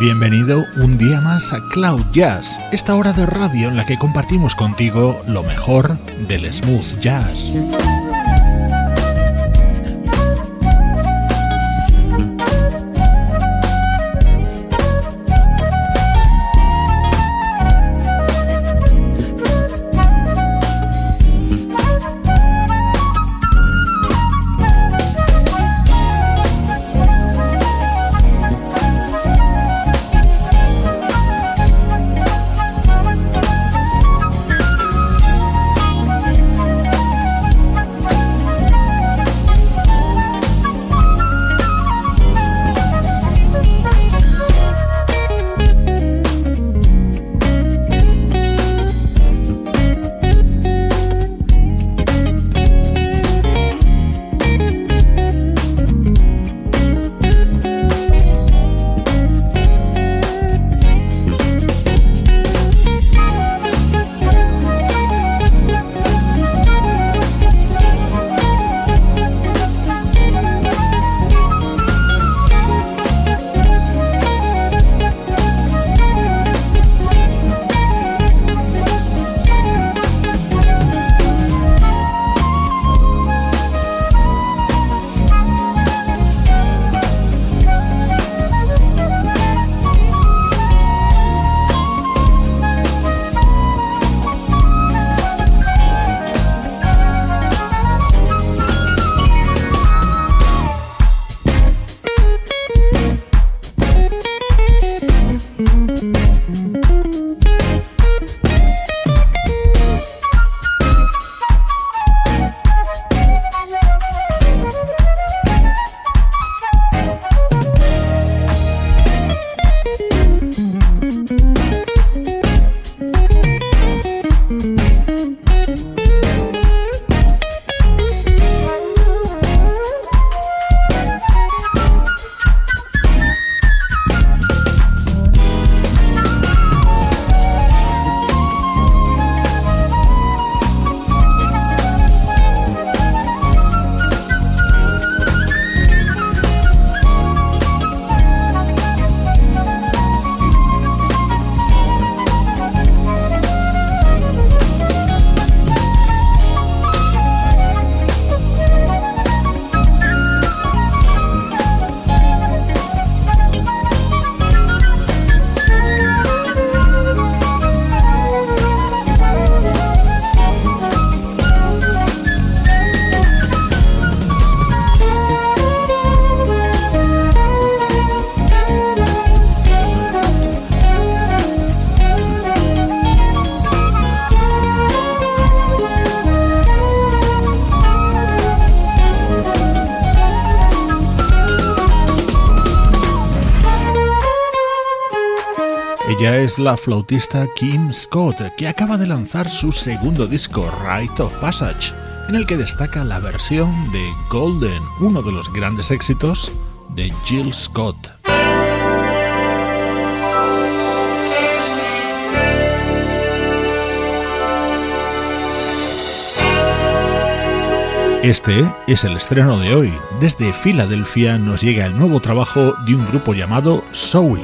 Bienvenido un día más a Cloud Jazz, esta hora de radio en la que compartimos contigo lo mejor del smooth jazz. La flautista Kim Scott, que acaba de lanzar su segundo disco, Rite of Passage, en el que destaca la versión de Golden, uno de los grandes éxitos de Jill Scott. Este es el estreno de hoy. Desde Filadelfia nos llega el nuevo trabajo de un grupo llamado Soul.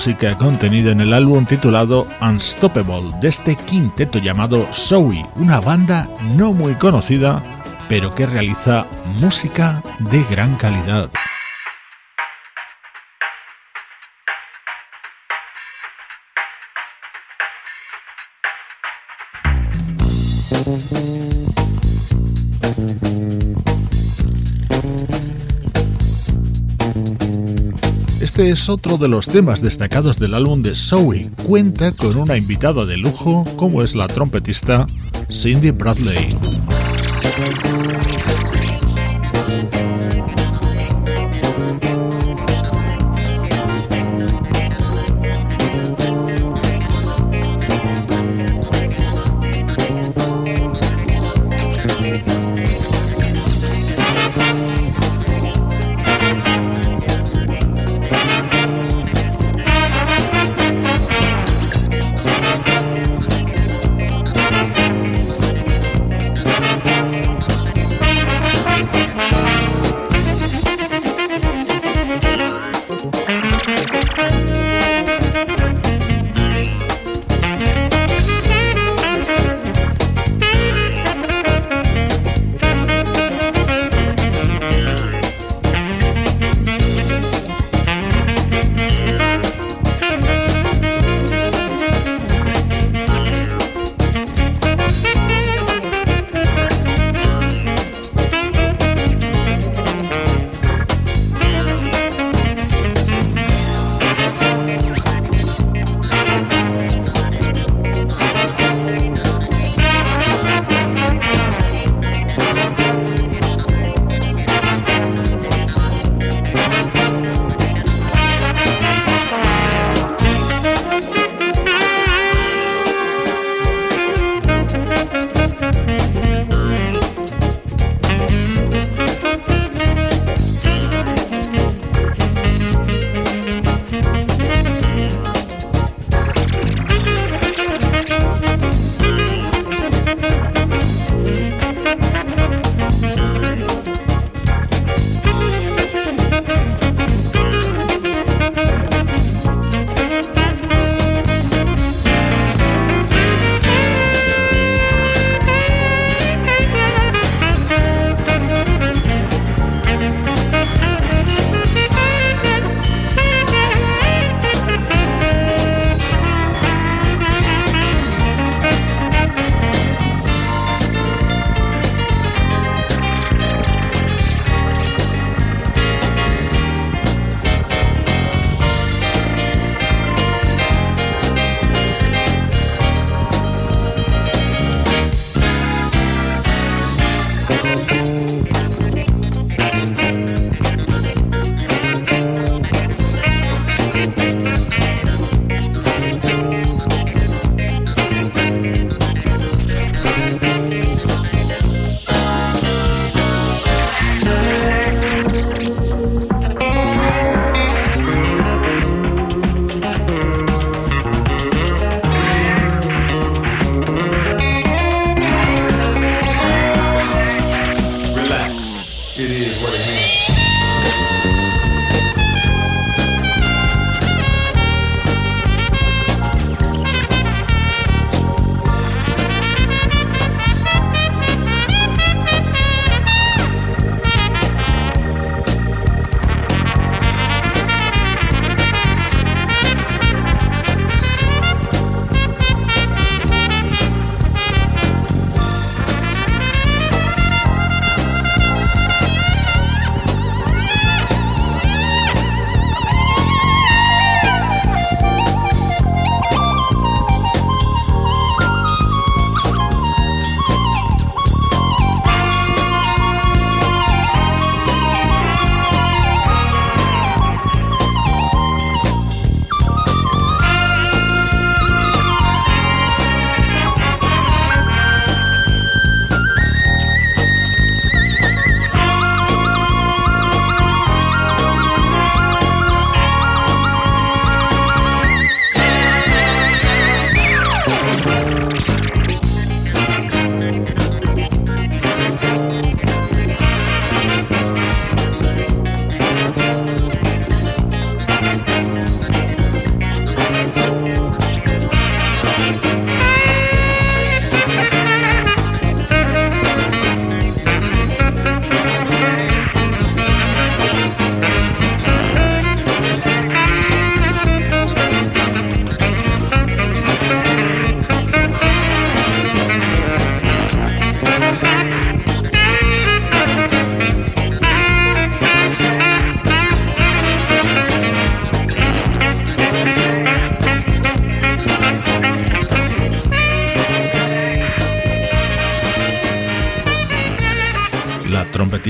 Música contenida en el álbum titulado Unstoppable de este quinteto llamado Zoe, una banda no muy conocida, pero que realiza música de gran calidad. Es otro de los temas destacados del álbum de Zoe. Cuenta con una invitada de lujo como es la trompetista Cindy Bradley.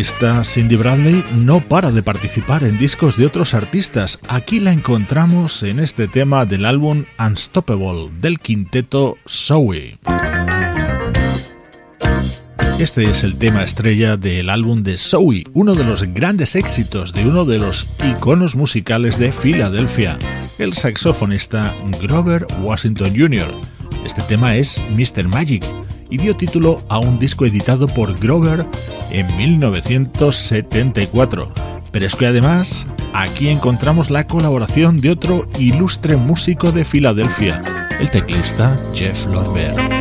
Cindy Bradley no para de participar en discos de otros artistas. Aquí la encontramos en este tema del álbum Unstoppable del quinteto Zoe. Este es el tema estrella del álbum de Zoe, uno de los grandes éxitos de uno de los iconos musicales de Filadelfia, el saxofonista Grover Washington Jr. Este tema es Mr. Magic y dio título a un disco editado por Grover en 1974. Pero es que además aquí encontramos la colaboración de otro ilustre músico de Filadelfia, el teclista Jeff Lorber.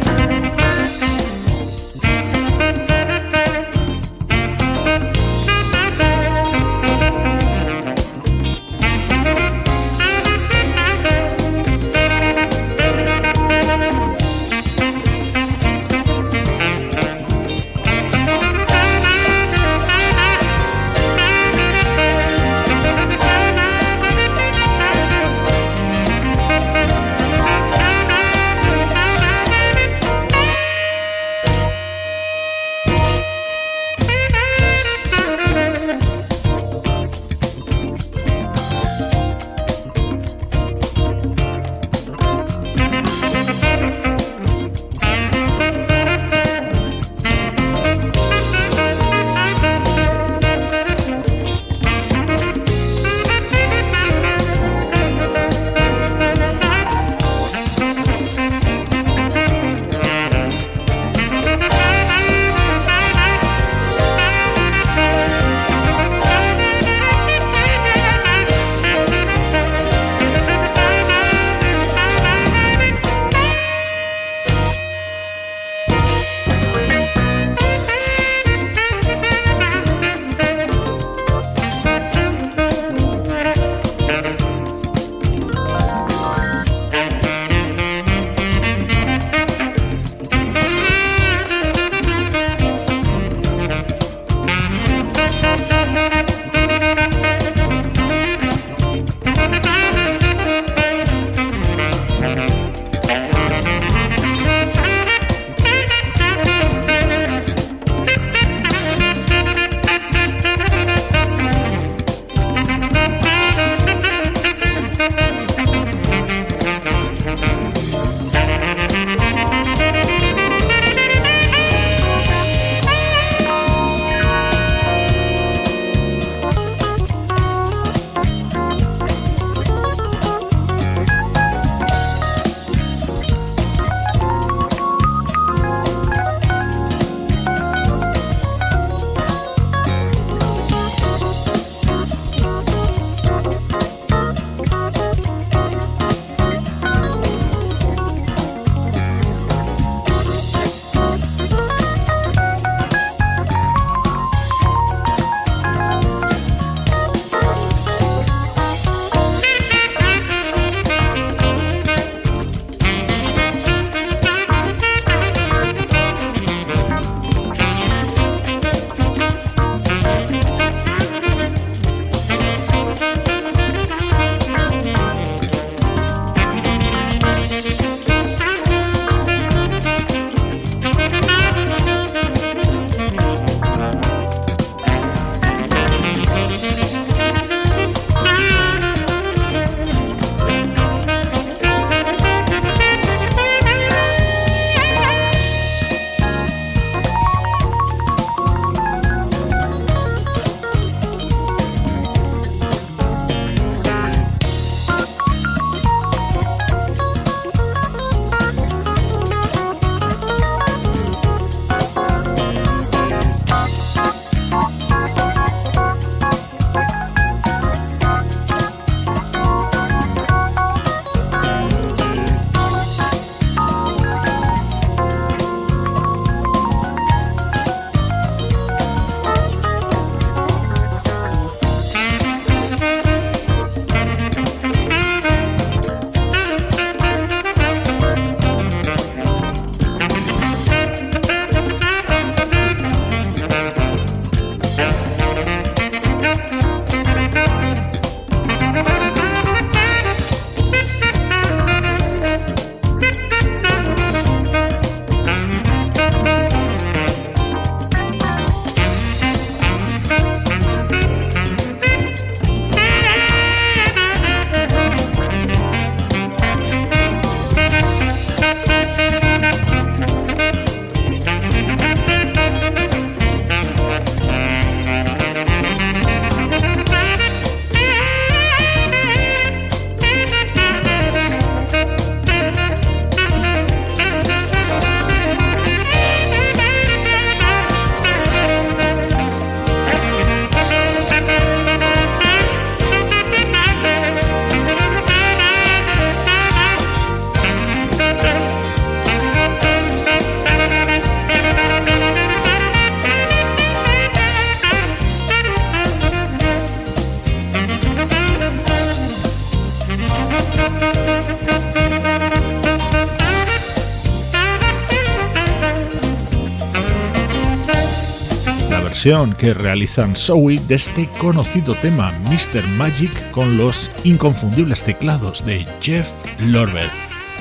Versión que realizan Zoe de este conocido tema Mr. Magic con los inconfundibles teclados de Jeff Lorber.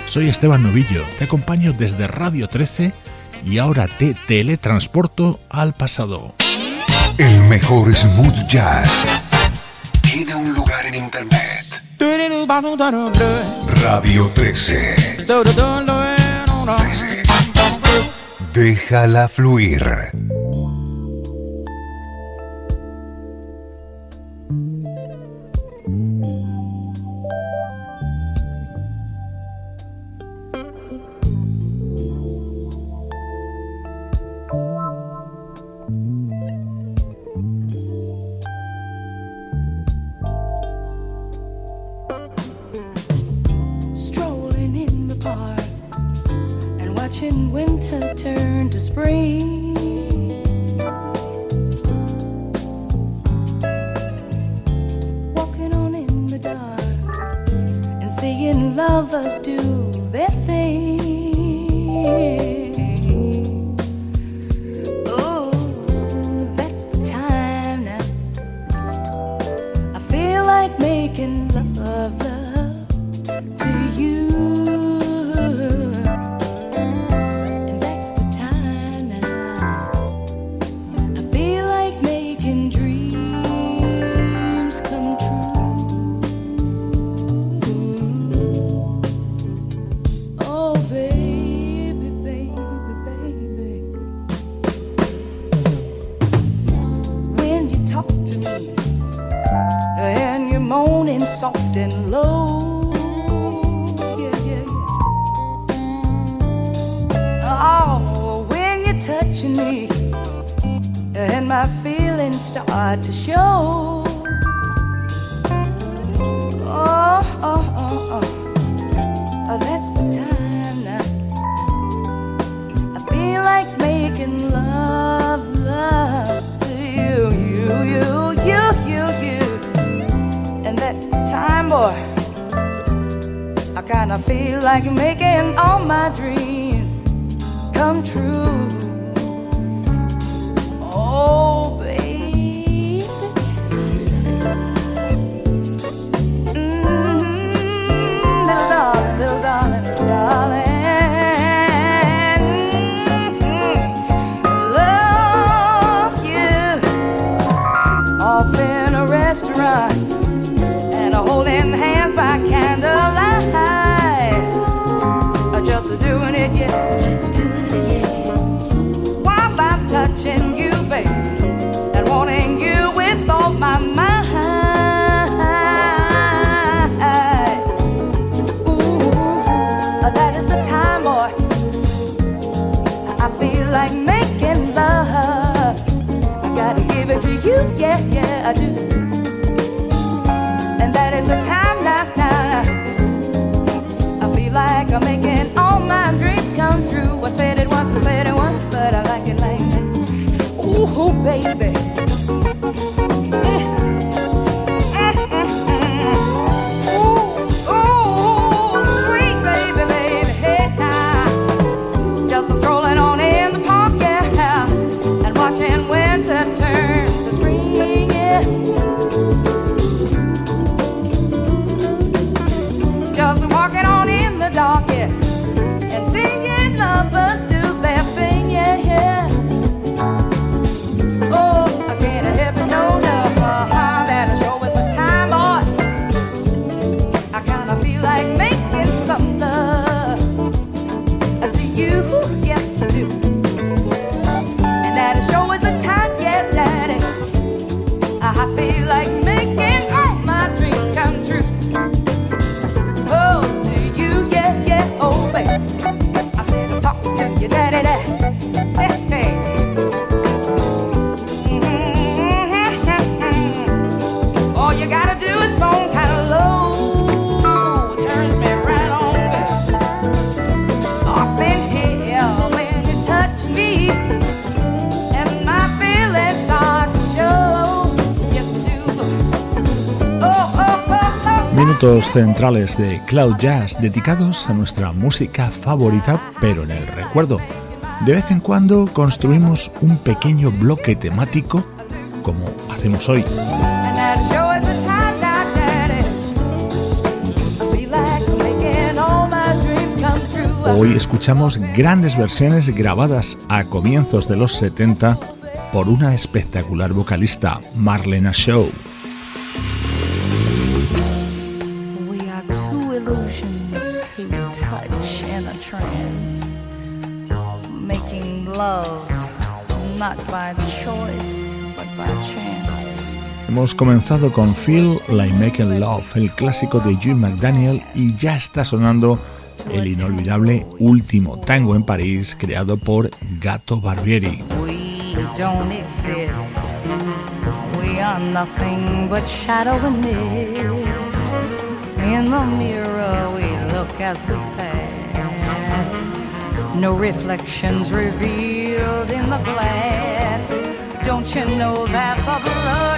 Soy Esteban Novillo, te acompaño desde Radio 13 y ahora te teletransporto al pasado. El mejor smooth jazz tiene un lugar en internet. Radio 13. 13. Déjala fluir. do. and I feel like making all my dreams come true. yeah, yeah, I do. And that is the time now, now. I feel like I'm making all my dreams come true. I said it once, I said it once, but I like it like that. Ooh, baby. Centrales de Cloud Jazz dedicados a nuestra música favorita, pero en el recuerdo. De vez en cuando construimos un pequeño bloque temático como hacemos hoy. Hoy escuchamos grandes versiones grabadas a comienzos de los 70 por una espectacular vocalista, Marlena Shaw. Hemos comenzado con Feel Like Making Love, el clásico de Jim McDaniel, y ya está sonando el inolvidable Último Tango en París, creado por Gato Barbieri. We don't exist. We are nothing but shadow and mist. In the mirror we look as we pass. No reflections revealed in the glass. Don't you know that the blood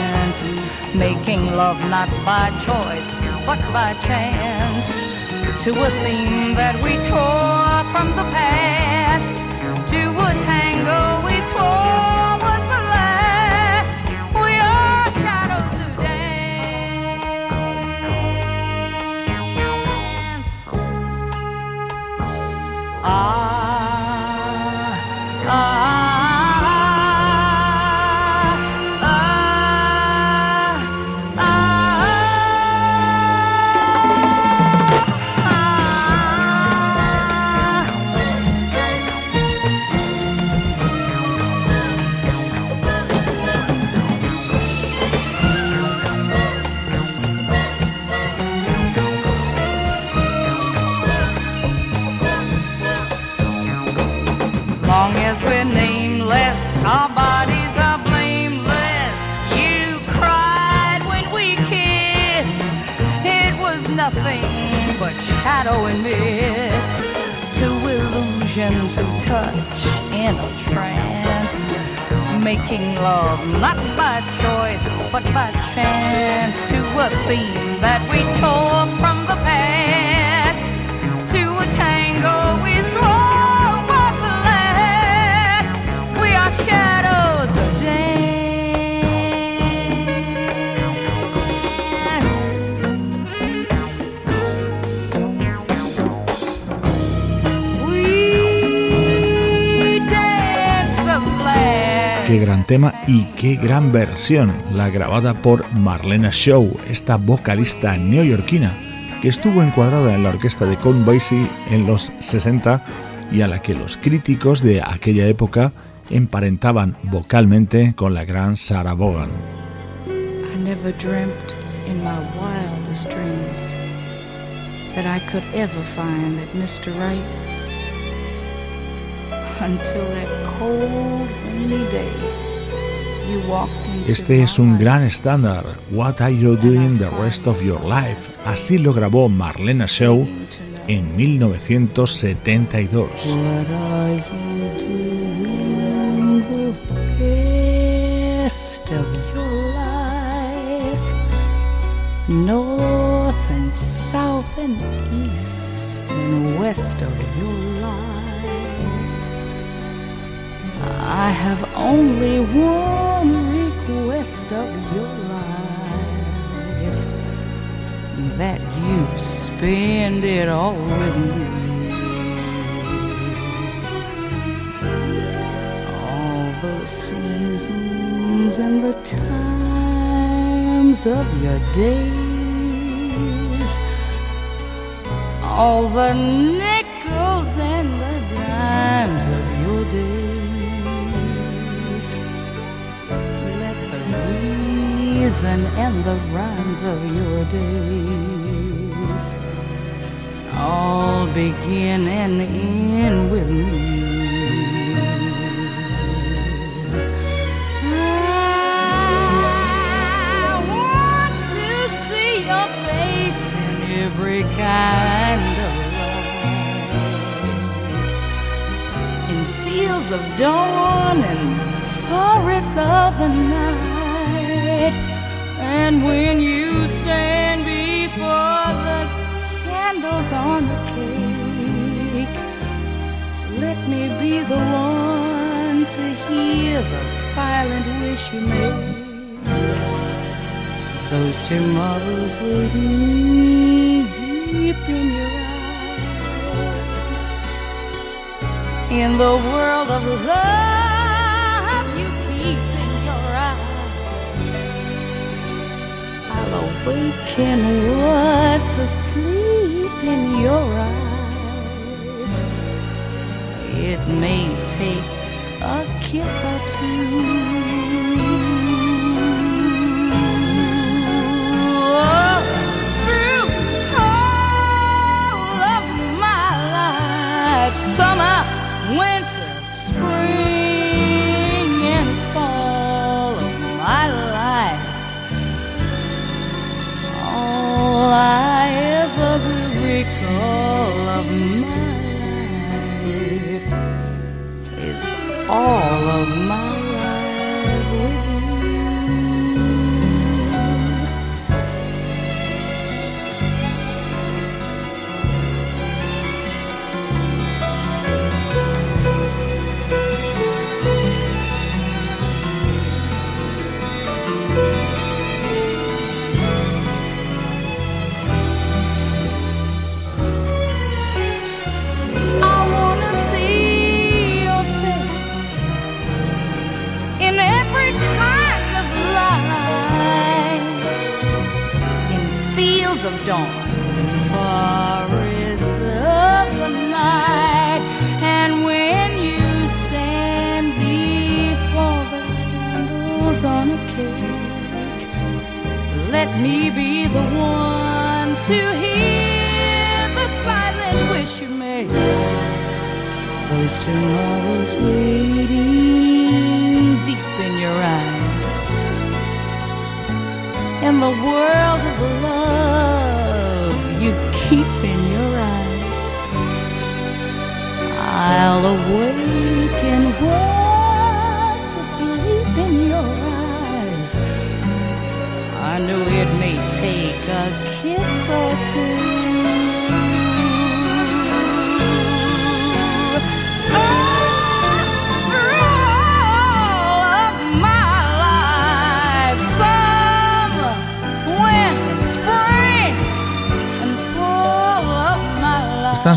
making love not by choice but by chance. To a theme that we tore from the past, and mist. Two illusions who touch in a trance. Making love not by choice but by chance to a theme that we tore from the past. Y qué gran versión, la grabada por Marlena Shaw, esta vocalista neoyorquina que estuvo encuadrada en la orquesta de Count Basie en los 60 y a la que los críticos de aquella época emparentaban vocalmente con la gran Sarah Vaughan. Dreams that Mr. Right este es un gran estándar. What are you doing the rest of your life? Así lo grabó Marlena Shaw en 1972. What are you doing the rest of your life? North and south and east and west of your life. I have only one request of your life that you spend it all with me. All the seasons and the times of your days, all the reason and the rhymes of your days all begin and end with me. I want to see your face in every kind of light, in fields of dawn and forests of the night and when you stand before the candles on the cake, let me be the one to hear the silent wish you make. Those tomorrows waiting deep in your eyes. In the world of love Awaken what's asleep in your eyes. It may take a kiss or two.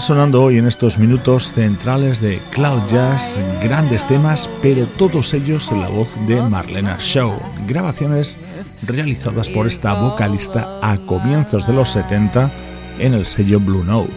Sonando hoy en estos minutos centrales de Cloud Jazz, grandes temas, pero todos ellos en la voz de Marlena Shaw, grabaciones realizadas por esta vocalista a comienzos de los 70 en el sello Blue Note.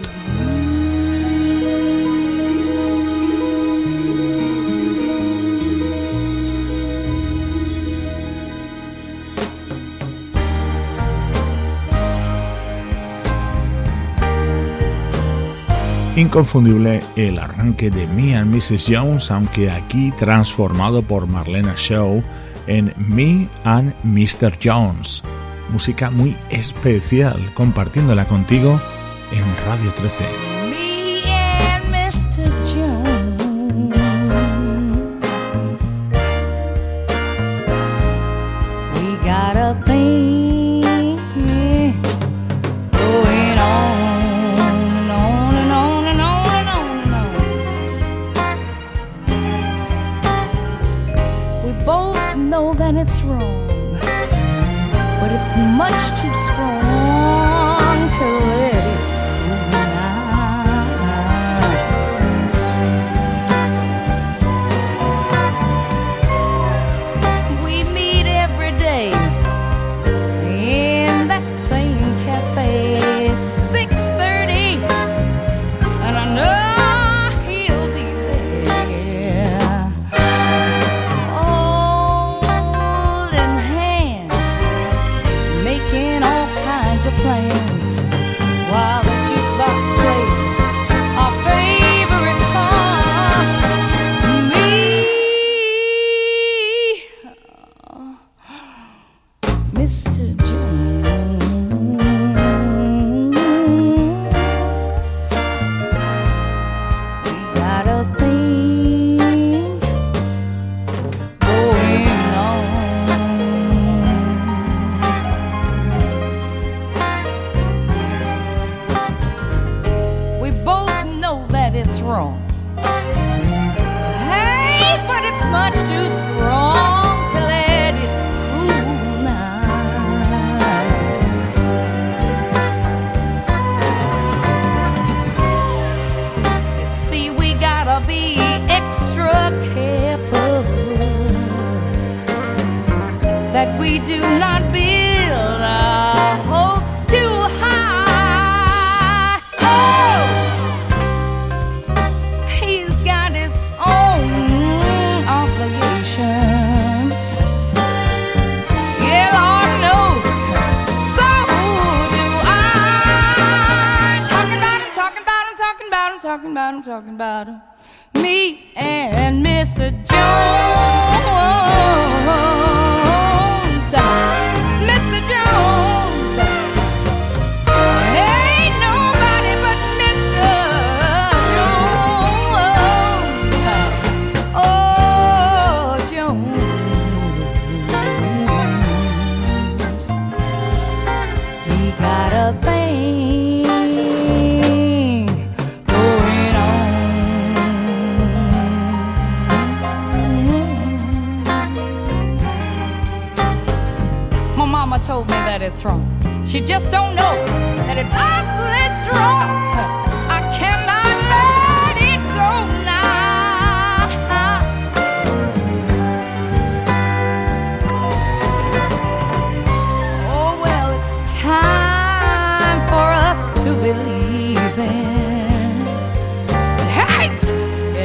Inconfundible el arranque de Me and Mrs. Jones, aunque aquí transformado por Marlena Shaw en Me and Mr. Jones. Música muy especial, compartiéndola contigo en Radio 13.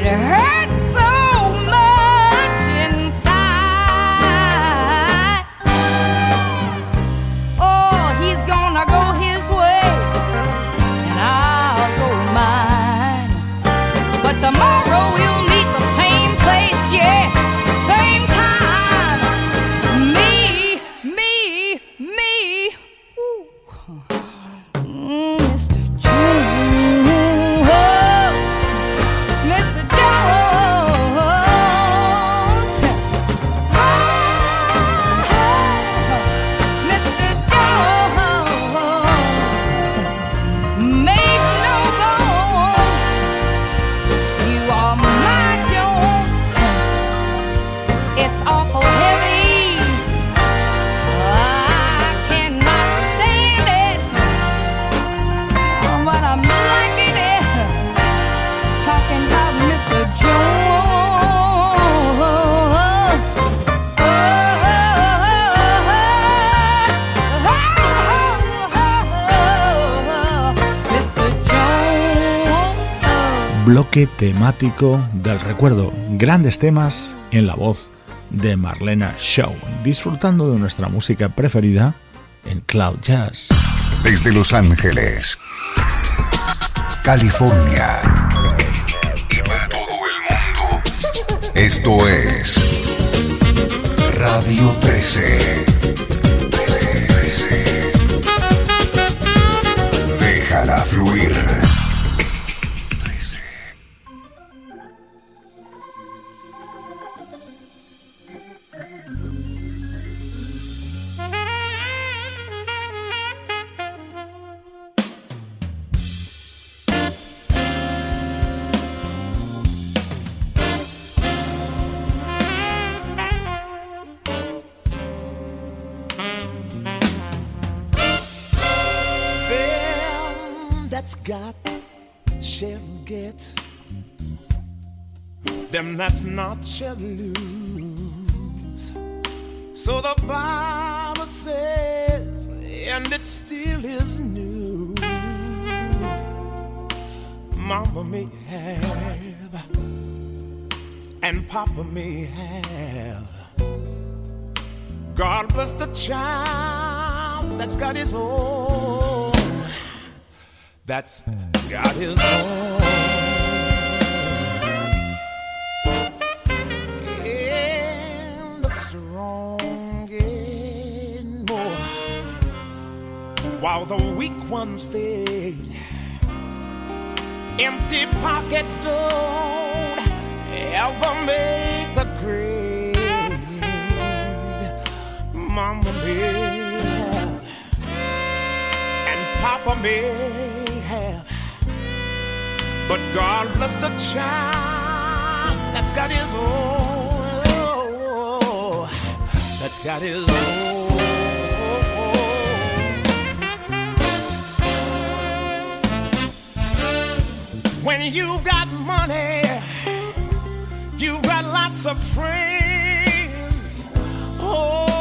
to hurt. Bloque temático del recuerdo. Grandes temas en la voz de Marlena Shaw. Disfrutando de nuestra música preferida en Cloud Jazz. Desde Los Ángeles, California y para todo el mundo. Esto es Radio 13. Déjala fluir. That's got shall get. Them that's not shall lose. So the Bible says, and it still is news. Mama may have, and Papa may have. God bless the child that's got his own. That's got his own. And the strong get more while the weak ones fade. Empty pockets don't ever make the grade. Mama may and Papa may But God bless the child that's got his own. That's got his own. When you've got money, you've got lots of friends. Oh,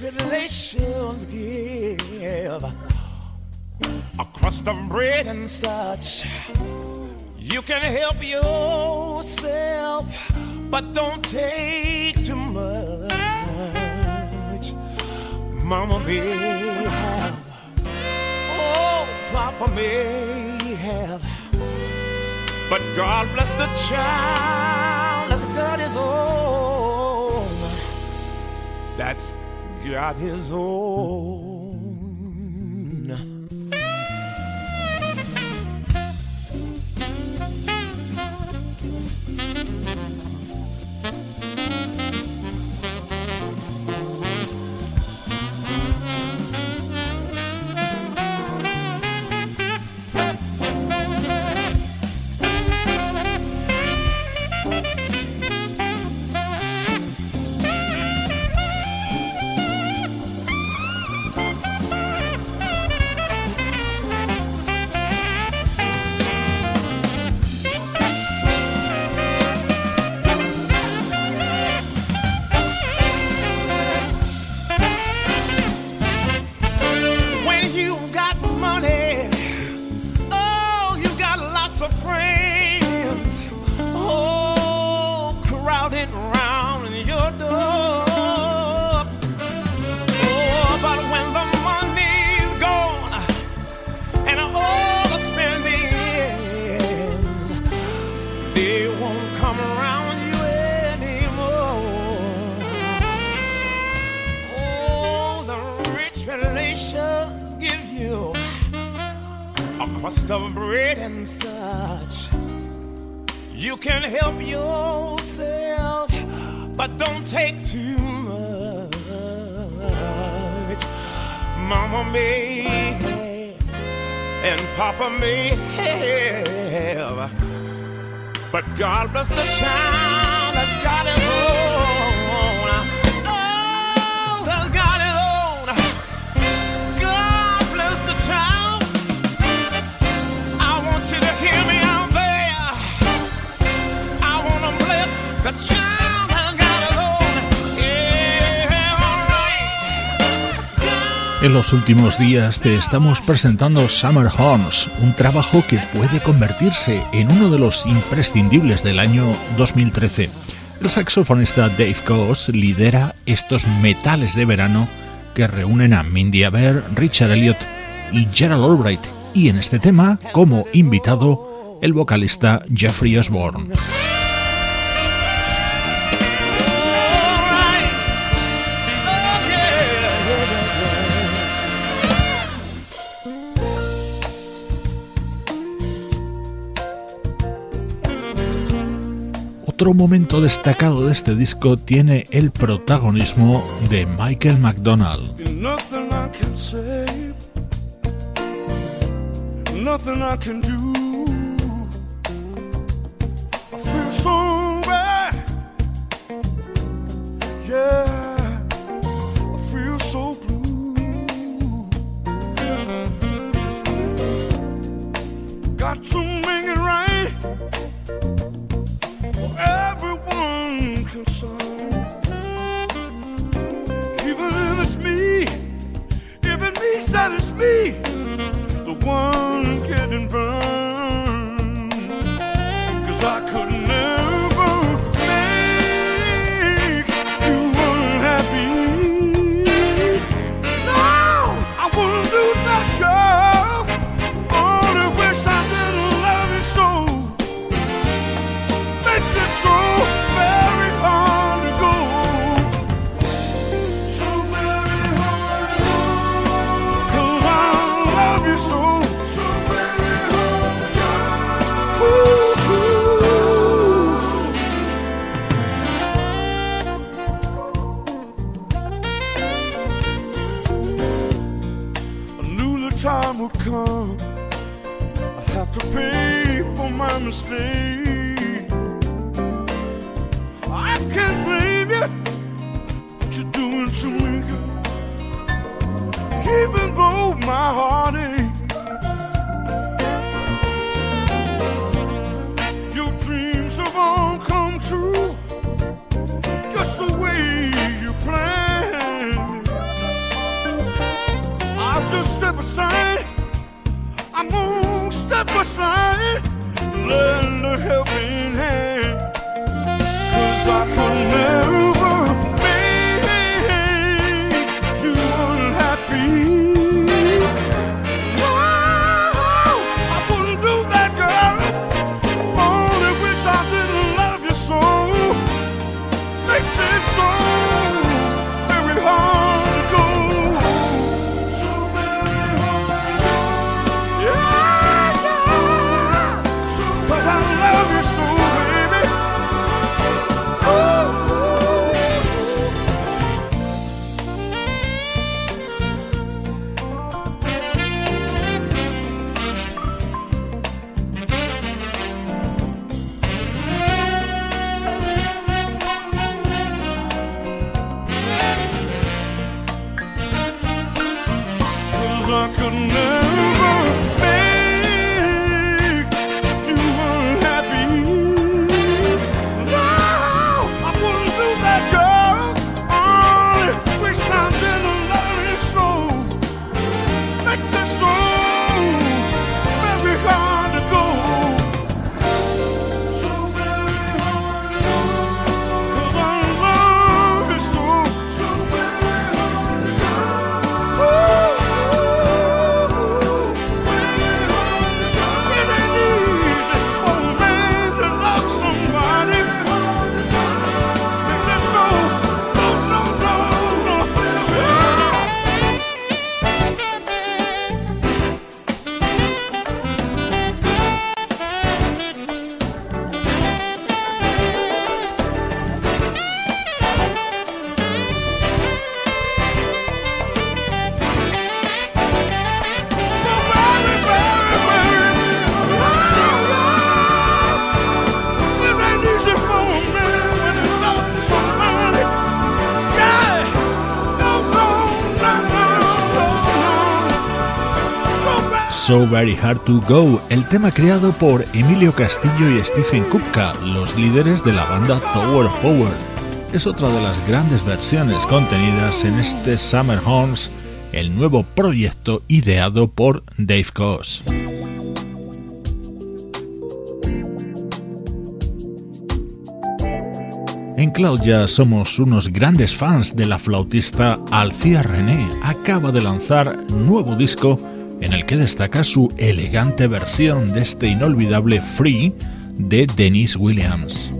relations give across the bread and such. You can help yourself, but don't take Mama may have, oh, Papa may have, but God bless the child that's got his own. That's got his own. And such. You can help yourself, but don't take too much. Mama may and Papa may have, but God bless the child that's got his En los últimos días te estamos presentando Summer Horns, un trabajo que puede convertirse en uno de los imprescindibles del año 2013. El saxofonista Dave Coase lidera estos metales de verano que reúnen a Mindy Aber, Richard Elliot y Gerald Albright, y en este tema, como invitado, el vocalista Jeffrey Osborne. Otro momento destacado de este disco tiene el protagonismo de Michael McDonald. So Very Hard to Go, el tema creado por Emilio Castillo y Stephen Kupka, los líderes de la banda Tower of Power. Es otra de las grandes versiones contenidas en este Summer Horns, el nuevo proyecto ideado por Dave Koz. En Cloud somos unos grandes fans de la flautista Alcia René. Acaba de lanzar nuevo disco en el que destaca su elegante versión de este inolvidable Free de Denise Williams.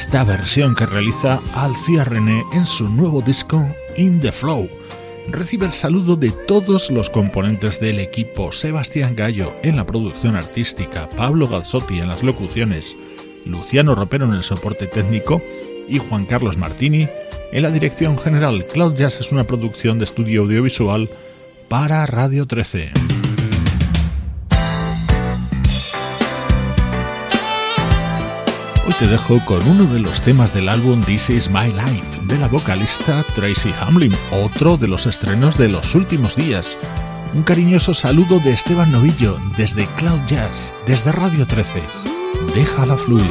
Esta versión que realiza Alcia René en su nuevo disco In the Flow. Recibe el saludo de todos los componentes del equipo: Sebastián Gallo en la producción artística, Pablo Gazzotti en las locuciones, Luciano Ropero en el soporte técnico y Juan Carlos Martini en la dirección general. Cloud Jazz es una producción de estudio audiovisual para Radio 13. Hoy te dejo con uno de los temas del álbum This Is My Life de la vocalista Tracy Hamlin, otro de los estrenos de los últimos días. Un cariñoso saludo de Esteban Novillo desde Cloud Jazz, desde Radio 13. Déjala fluir.